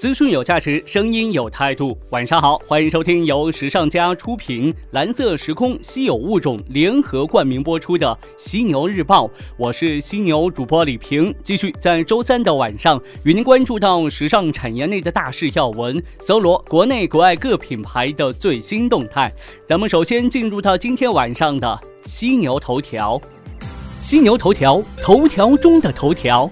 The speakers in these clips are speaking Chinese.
资讯有价值，声音有态度。晚上好，欢迎收听由时尚家出品、蓝色时空稀有物种联合冠名播出的《犀牛日报》。我是犀牛主播李平，继续在周三的晚上与您关注到时尚产业内的大事要闻，搜罗国内国外各品牌的最新动态。咱们首先进入到今天晚上的犀牛头条，犀牛头条，头条中的头条。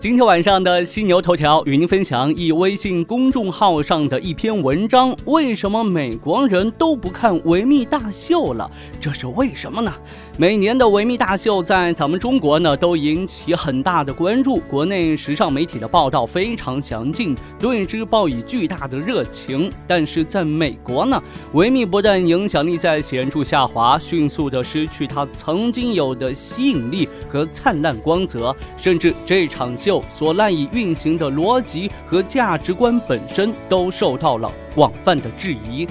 今天晚上的犀牛头条与您分享一微信公众号上的一篇文章：为什么美国人都不看维密大秀了？这是为什么呢？每年的维密大秀在咱们中国呢都引起很大的关注，国内时尚媒体的报道非常详尽，对之报以巨大的热情。但是在美国呢，维密不但影响力在显著下滑，迅速的失去它曾经有的吸引力和灿烂光泽，甚至这场秀所赖以运行的逻辑和价值观本身都受到了广泛的质疑。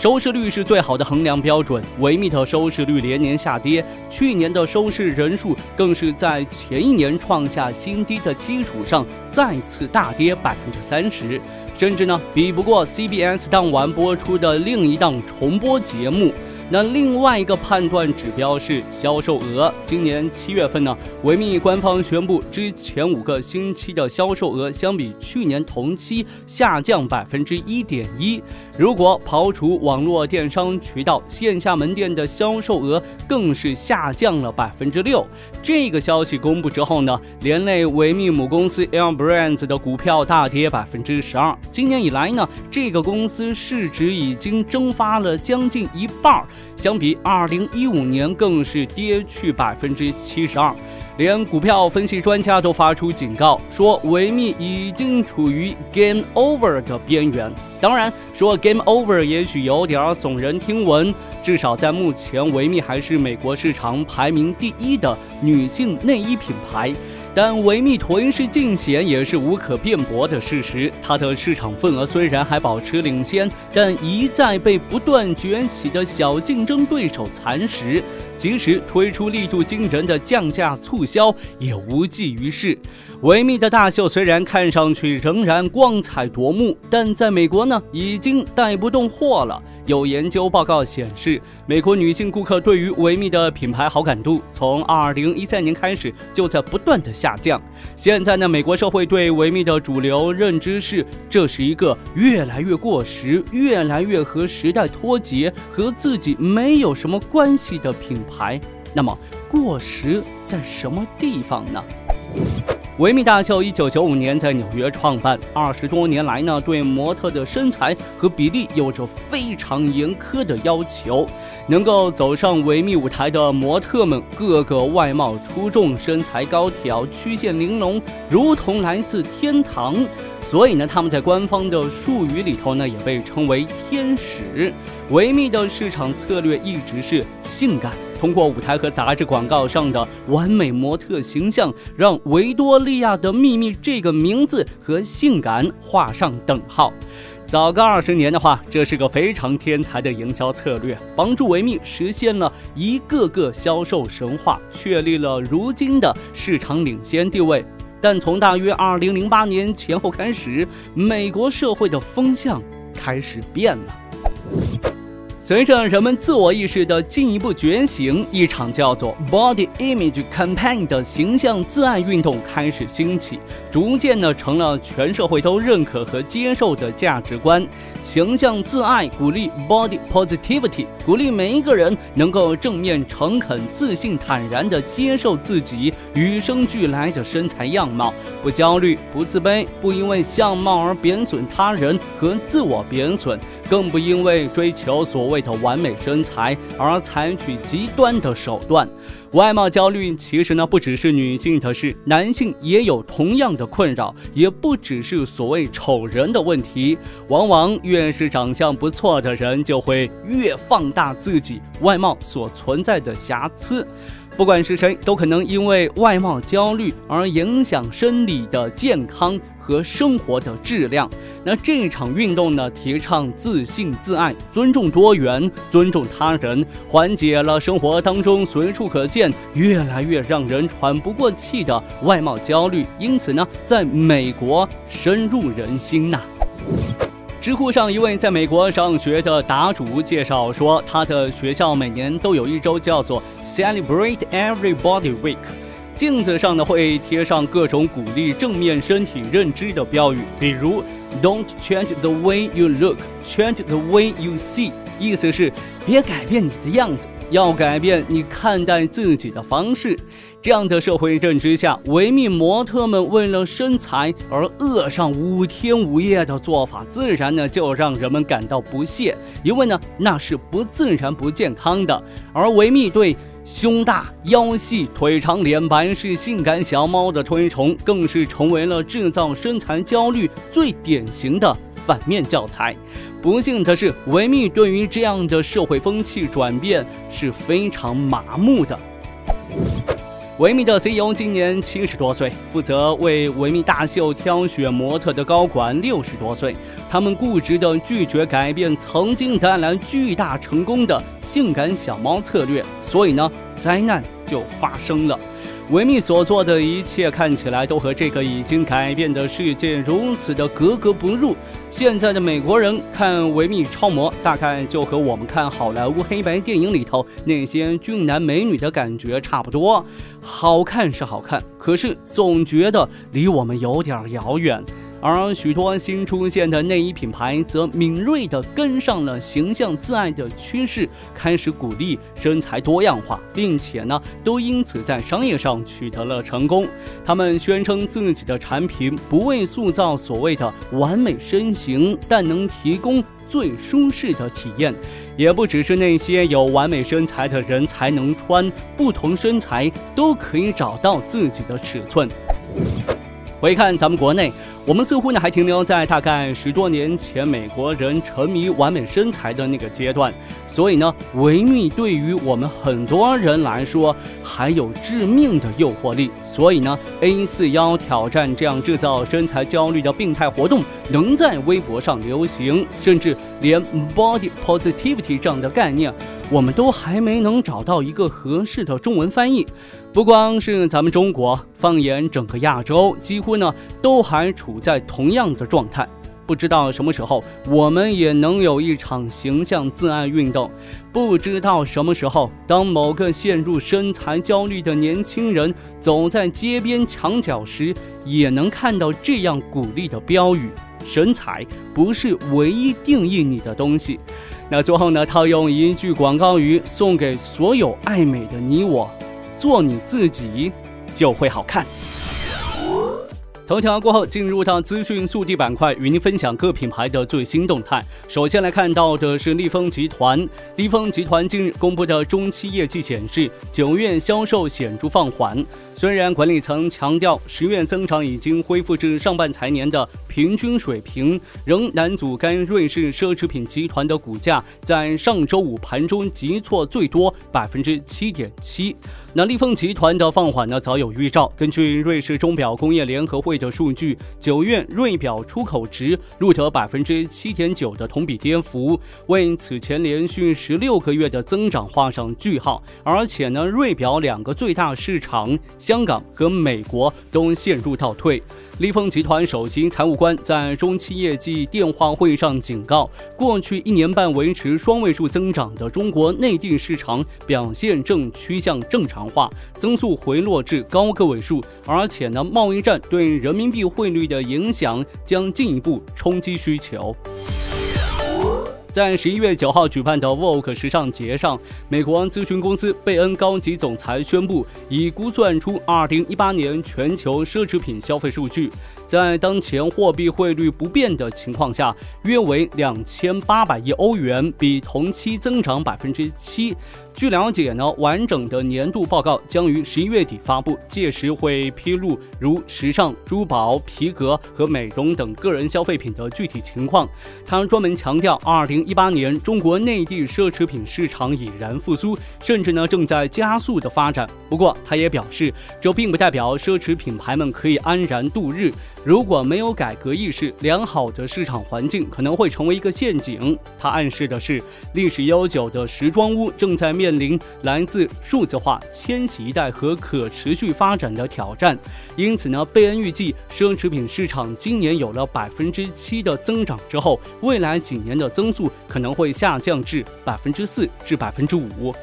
收视率是最好的衡量标准，维密特收视率连年下跌，去年的收视人数更是在前一年创下新低的基础上再次大跌百分之三十，甚至呢比不过 CBS 当晚播出的另一档重播节目。那另外一个判断指标是销售额。今年七月份呢，维密官方宣布，之前五个星期的销售额相比去年同期下降百分之一点一。如果刨除网络电商渠道，线下门店的销售额更是下降了百分之六。这个消息公布之后呢，连累维密母公司 L Brands 的股票大跌百分之十二。今年以来呢，这个公司市值已经蒸发了将近一半。相比二零一五年，更是跌去百分之七十二，连股票分析专家都发出警告，说维密已经处于 game over 的边缘。当然，说 game over 也许有点耸人听闻，至少在目前，维密还是美国市场排名第一的女性内衣品牌。但维密囤势尽显也是无可辩驳的事实。它的市场份额虽然还保持领先，但一再被不断崛起的小竞争对手蚕食。即使推出力度惊人的降价促销，也无济于事。维密的大秀虽然看上去仍然光彩夺目，但在美国呢，已经带不动货了。有研究报告显示，美国女性顾客对于维密的品牌好感度从二零一三年开始就在不断的下降。现在呢，美国社会对维密的主流认知是，这是一个越来越过时、越来越和时代脱节、和自己没有什么关系的品牌。那么，过时在什么地方呢？维密大秀一九九五年在纽约创办，二十多年来呢，对模特的身材和比例有着非常严苛的要求。能够走上维密舞台的模特们，个个外貌出众，身材高挑，曲线玲珑，如同来自天堂。所以呢，他们在官方的术语里头呢，也被称为天使。维密的市场策略一直是性感。通过舞台和杂志广告上的完美模特形象，让维多利亚的秘密这个名字和性感画上等号。早个二十年的话，这是个非常天才的营销策略，帮助维密实现了一个个销售神话，确立了如今的市场领先地位。但从大约二零零八年前后开始，美国社会的风向开始变了。随着人们自我意识的进一步觉醒，一场叫做 Body Image Campaign 的形象自爱运动开始兴起，逐渐呢成了全社会都认可和接受的价值观。形象自爱鼓励 Body Positivity，鼓励每一个人能够正面、诚恳、自信、坦然地接受自己与生俱来的身材样貌，不焦虑、不自卑，不因为相貌而贬损他人和自我贬损。更不因为追求所谓的完美身材而采取极端的手段。外貌焦虑其实呢不只是女性的事，男性也有同样的困扰，也不只是所谓丑人的问题。往往越是长相不错的人，就会越放大自己外貌所存在的瑕疵。不管是谁，都可能因为外貌焦虑而影响生理的健康。和生活的质量。那这场运动呢，提倡自信、自爱、尊重多元、尊重他人，缓解了生活当中随处可见、越来越让人喘不过气的外貌焦虑，因此呢，在美国深入人心呐。知乎上一位在美国上学的答主介绍说，他的学校每年都有一周叫做 Celebrate Everybody Week，镜子上呢会贴上各种鼓励正面身体认知的标语，比如 Don't change the way you look, change the way you see，意思是别改变你的样子。要改变你看待自己的方式。这样的社会认知下，维密模特们为了身材而饿上五天五夜的做法，自然呢就让人们感到不屑，因为呢那是不自然、不健康的。而维密对胸大、腰细、腿长、脸白是性感小猫的推崇，更是成为了制造身材焦虑最典型的反面教材。不幸的是，维密对于这样的社会风气转变是非常麻木的。维密的 CEO 今年七十多岁，负责为维密大秀挑选模特的高管六十多岁，他们固执地拒绝改变曾经带来巨大成功的性感小猫策略，所以呢，灾难就发生了。维密所做的一切看起来都和这个已经改变的世界如此的格格不入。现在的美国人看维密超模，大概就和我们看好莱坞黑白电影里头那些俊男美女的感觉差不多。好看是好看，可是总觉得离我们有点遥远。而许多新出现的内衣品牌则敏锐地跟上了形象自爱的趋势，开始鼓励身材多样化，并且呢，都因此在商业上取得了成功。他们宣称自己的产品不为塑造所谓的完美身形，但能提供最舒适的体验。也不只是那些有完美身材的人才能穿，不同身材都可以找到自己的尺寸。回看咱们国内。我们似乎呢还停留在大概十多年前美国人沉迷完美身材的那个阶段，所以呢，维密对于我们很多人来说还有致命的诱惑力。所以呢，A 四幺挑战这样制造身材焦虑的病态活动能在微博上流行，甚至连 body positivity 这样的概念。我们都还没能找到一个合适的中文翻译，不光是咱们中国，放眼整个亚洲，几乎呢都还处在同样的状态。不知道什么时候我们也能有一场形象自爱运动。不知道什么时候，当某个陷入身材焦虑的年轻人走在街边墙角时，也能看到这样鼓励的标语：身材不是唯一定义你的东西。那最后呢，套用一句广告语，送给所有爱美的你我：做你自己，就会好看。头条过后，进入到资讯速递板块，与您分享各品牌的最新动态。首先来看到的是立丰集团。立丰集团近日公布的中期业绩显示，九月销售显著放缓。虽然管理层强调十月增长已经恢复至上半财年的平均水平，仍难阻干瑞士奢侈品集团的股价在上周五盘中急挫最多百分之七点七。那立丰集团的放缓呢，早有预兆。根据瑞士钟表工业联合会的数据，九月瑞表出口值录得百分之七点九的同比跌幅，为此前连续十六个月的增长画上句号。而且呢，瑞表两个最大市场香港和美国都陷入倒退。立丰集团首席财务官。在中期业绩电话会上警告，过去一年半维持双位数增长的中国内地市场表现正趋向正常化，增速回落至高个位数，而且呢，贸易战对人民币汇率的影响将进一步冲击需求。在十一月九号举办的 Vogue 时尚节上，美国咨询公司贝恩高级总裁宣布，已估算出二零一八年全球奢侈品消费数据。在当前货币汇率不变的情况下，约为两千八百亿欧元，比同期增长百分之七。据了解呢，完整的年度报告将于十一月底发布，届时会披露如时尚、珠宝、皮革和美容等个人消费品的具体情况。他专门强调，二零一八年中国内地奢侈品市场已然复苏，甚至呢正在加速的发展。不过，他也表示，这并不代表奢侈品牌们可以安然度日。如果没有改革意识，良好的市场环境可能会成为一个陷阱。它暗示的是，历史悠久的时装屋正在面临来自数字化、千禧一代和可持续发展的挑战。因此呢，贝恩预计，奢侈品市场今年有了百分之七的增长之后，未来几年的增速可能会下降至百分之四至百分之五。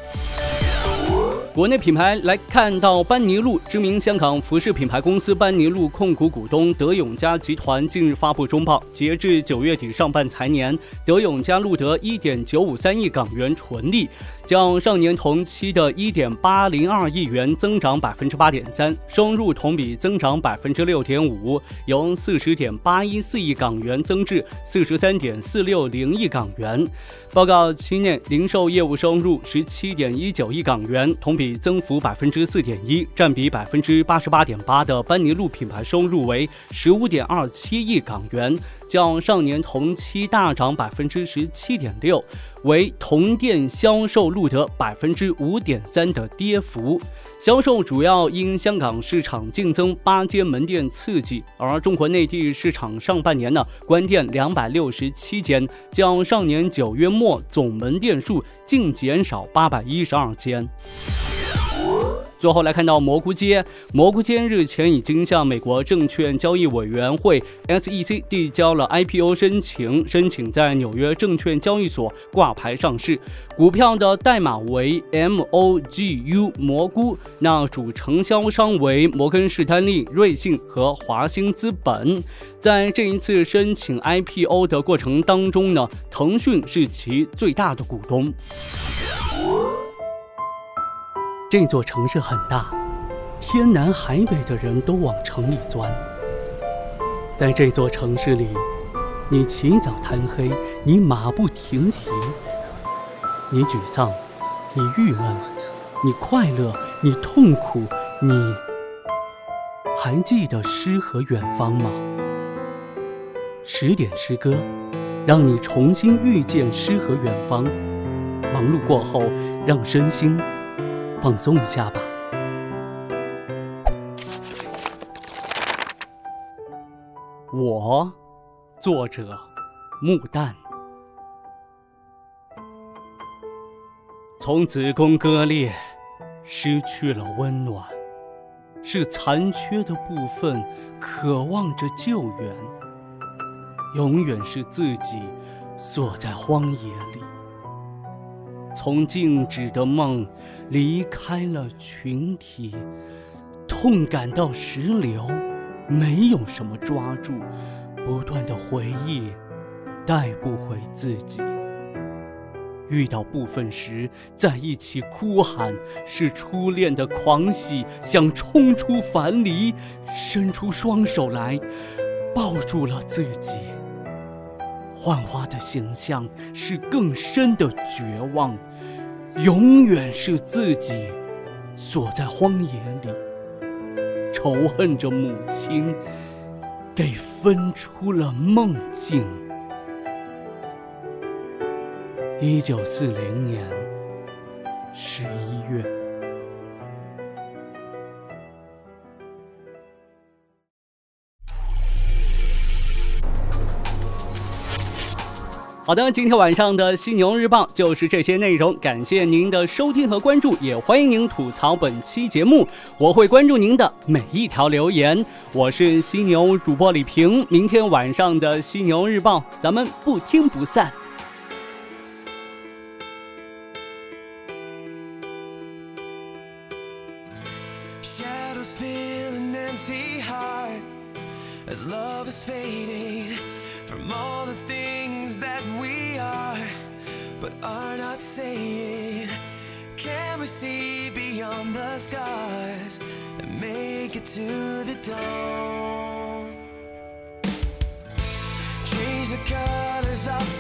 国内品牌来看到班尼路，知名香港服饰品牌公司班尼路控股股东德永家集团近日发布中报，截至九月底上半财年，德永家录得一点九五三亿港元纯利，较上年同期的一点八零二亿元增长百分之八点三，收入同比增长百分之六点五，由四十点八一四亿港元增至四十三点四六零亿港元。报告期内零售业务收入十七点一九亿港元，同比增幅百分之四点一，占比百分之八十八点八的班尼路品牌收入为十五点二七亿港元。较上年同期大涨百分之十七点六，为同店销售录得百分之五点三的跌幅。销售主要因香港市场净增八间门店刺激，而中国内地市场上半年呢关店两百六十七间，较上年九月末总门店数净减少八百一十二间。最后来看到蘑菇街，蘑菇街日前已经向美国证券交易委员会 SEC 递交了 IPO 申请，申请在纽约证券交易所挂牌上市。股票的代码为 MOGU 蘑菇，那主承销商为摩根士丹利、瑞信和华兴资本。在这一次申请 IPO 的过程当中呢，腾讯是其最大的股东。这座城市很大，天南海北的人都往城里钻。在这座城市里，你起早贪黑，你马不停蹄，你沮丧，你郁闷，你快乐，你痛苦，你还记得诗和远方吗？十点诗歌，让你重新遇见诗和远方。忙碌过后，让身心。放松一下吧。我，作者木旦。从子宫割裂，失去了温暖，是残缺的部分，渴望着救援。永远是自己，锁在荒野里。从静止的梦离开了群体，痛感到石流，没有什么抓住，不断的回忆，带不回自己。遇到部分时，在一起哭喊，是初恋的狂喜，想冲出樊篱，伸出双手来，抱住了自己。幻化的形象是更深的绝望，永远是自己锁在荒野里，仇恨着母亲给分出了梦境。一九四零年十一月。好的，今天晚上的犀牛日报就是这些内容，感谢您的收听和关注，也欢迎您吐槽本期节目，我会关注您的每一条留言。我是犀牛主播李平，明天晚上的犀牛日报，咱们不听不散。But are not saying. Can we see beyond the scars and make it to the dawn? Change the colors of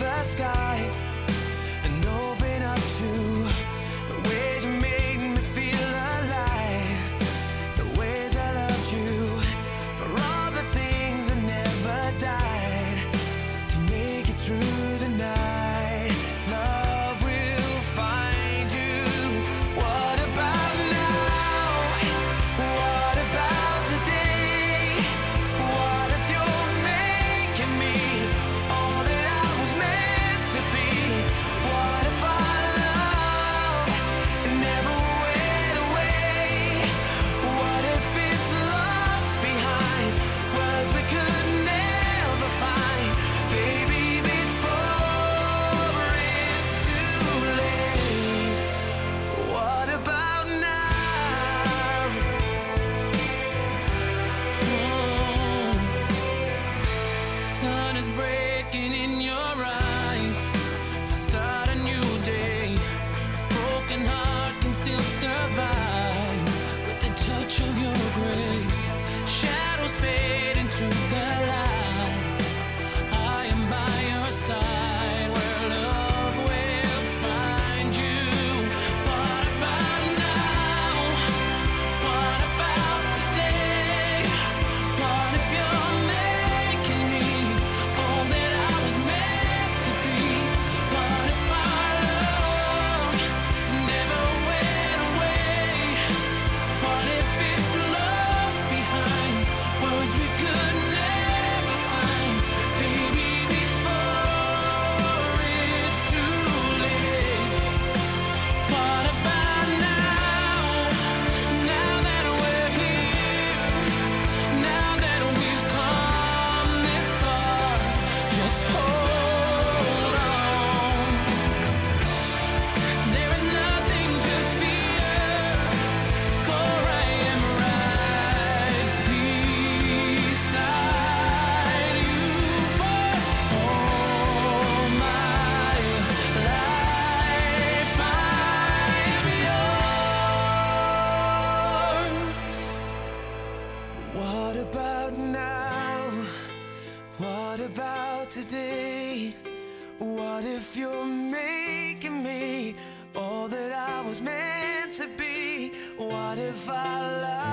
if I love